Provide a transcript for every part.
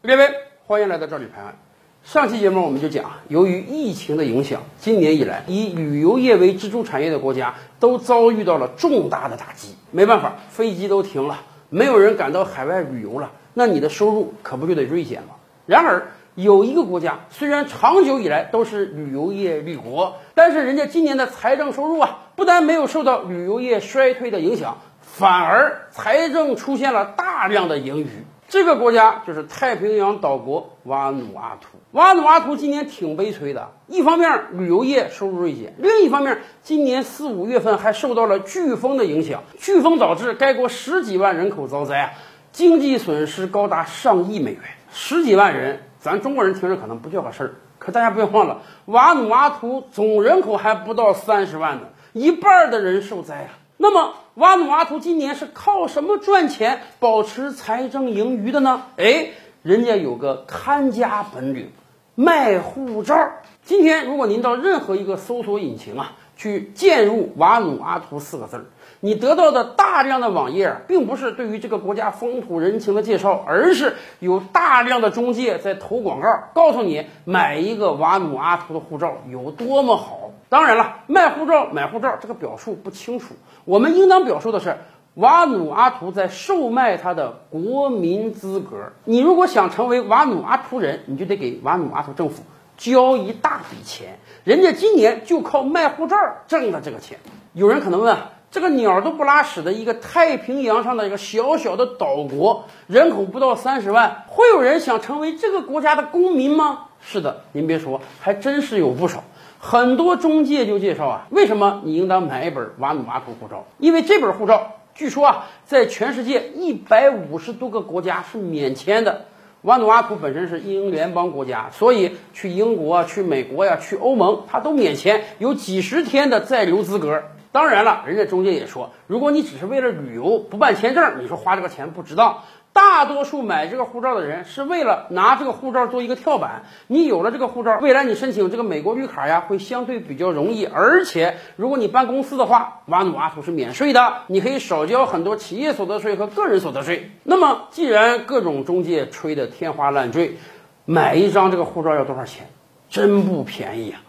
各位，欢迎来到赵理拍案。上期节目我们就讲，由于疫情的影响，今年以来以旅游业为支柱产业的国家都遭遇到了重大的打击。没办法，飞机都停了，没有人敢到海外旅游了，那你的收入可不就得锐减了？然而，有一个国家虽然长久以来都是旅游业立国，但是人家今年的财政收入啊，不但没有受到旅游业衰退的影响，反而财政出现了大量的盈余。这个国家就是太平洋岛国瓦努阿图。瓦努阿图今年挺悲催的，一方面旅游业收入锐减，另一方面今年四五月份还受到了飓风的影响，飓风导致该国十几万人口遭灾啊，经济损失高达上亿美元。十几万人，咱中国人听着可能不叫个事儿，可大家不要忘了，瓦努阿图总人口还不到三十万呢，一半的人受灾啊。那么，瓦努阿图今年是靠什么赚钱、保持财政盈余的呢？哎，人家有个看家本领，卖护照。今天，如果您到任何一个搜索引擎啊，去键入“瓦努阿图”四个字儿，你得到的大量的网页，并不是对于这个国家风土人情的介绍，而是有大量的中介在投广告，告诉你买一个瓦努阿图的护照有多么好。当然了，卖护照、买护照这个表述不清楚，我们应当表述的是，瓦努阿图在售卖他的国民资格。你如果想成为瓦努阿图人，你就得给瓦努阿图政府交一大笔钱。人家今年就靠卖护照挣的这个钱。有人可能问，这个鸟都不拉屎的一个太平洋上的一个小小的岛国，人口不到三十万，会有人想成为这个国家的公民吗？是的，您别说，还真是有不少。很多中介就介绍啊，为什么你应当买一本瓦努阿图护照？因为这本护照据说啊，在全世界一百五十多个国家是免签的。瓦努阿图本身是英联邦国家，所以去英国、去美国呀、去欧盟，它都免签，有几十天的在留资格。当然了，人家中介也说，如果你只是为了旅游不办签证，你说花这个钱不值当。大多数买这个护照的人是为了拿这个护照做一个跳板。你有了这个护照，未来你申请这个美国绿卡呀，会相对比较容易。而且，如果你办公司的话，瓦努阿图是免税的，你可以少交很多企业所得税和个人所得税。那么，既然各种中介吹得天花乱坠，买一张这个护照要多少钱？真不便宜啊！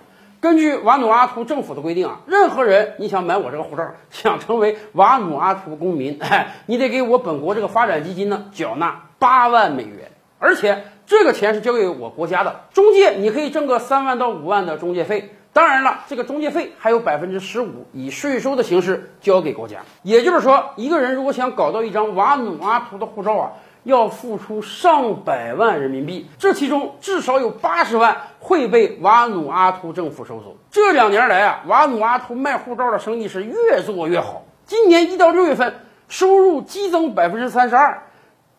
根据瓦努阿图政府的规定啊，任何人你想买我这个护照，想成为瓦努阿图公民，哎，你得给我本国这个发展基金呢缴纳八万美元，而且这个钱是交给我国家的。中介你可以挣个三万到五万的中介费，当然了，这个中介费还有百分之十五以税收的形式交给国家。也就是说，一个人如果想搞到一张瓦努阿图的护照啊。要付出上百万人民币，这其中至少有八十万会被瓦努阿图政府收走。这两年来啊，瓦努阿图卖护照的生意是越做越好。今年一到六月份，收入激增百分之三十二，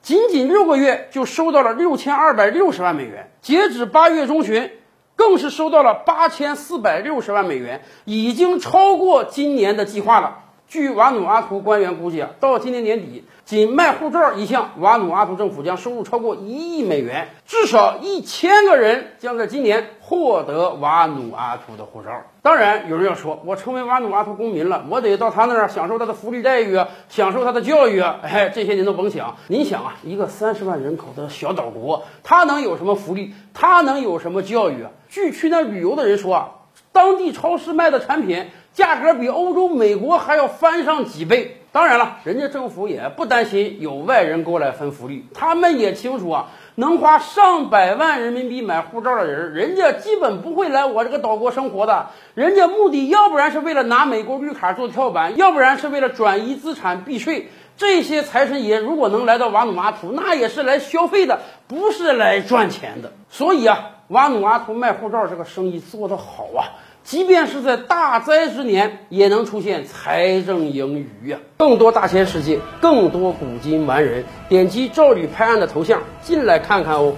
仅仅六个月就收到了六千二百六十万美元。截止八月中旬，更是收到了八千四百六十万美元，已经超过今年的计划了。据瓦努阿图官员估计啊，到今年年底，仅卖护照一项，瓦努阿图政府将收入超过一亿美元，至少一千个人将在今年获得瓦努阿图的护照。当然，有人要说，我成为瓦努阿图公民了，我得到他那儿享受他的福利待遇啊，享受他的教育啊，哎，这些您都甭想。您想啊，一个三十万人口的小岛国，他能有什么福利？他能有什么教育啊？据去那旅游的人说啊，当地超市卖的产品。价格比欧洲、美国还要翻上几倍。当然了，人家政府也不担心有外人过来分福利，他们也清楚啊，能花上百万人民币买护照的人，人家基本不会来我这个岛国生活的。人家目的要不然是为了拿美国绿卡做跳板，要不然是为了转移资产避税。这些财神爷如果能来到瓦努阿图，那也是来消费的，不是来赚钱的。所以啊，瓦努阿图卖护照这个生意做得好啊。即便是在大灾之年，也能出现财政盈余啊！更多大千世界，更多古今完人，点击赵吕拍案的头像进来看看哦。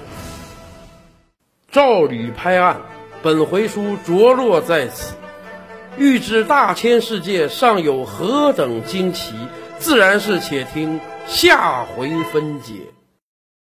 赵吕拍案，本回书着落在此。欲知大千世界尚有何等惊奇，自然是且听下回分解。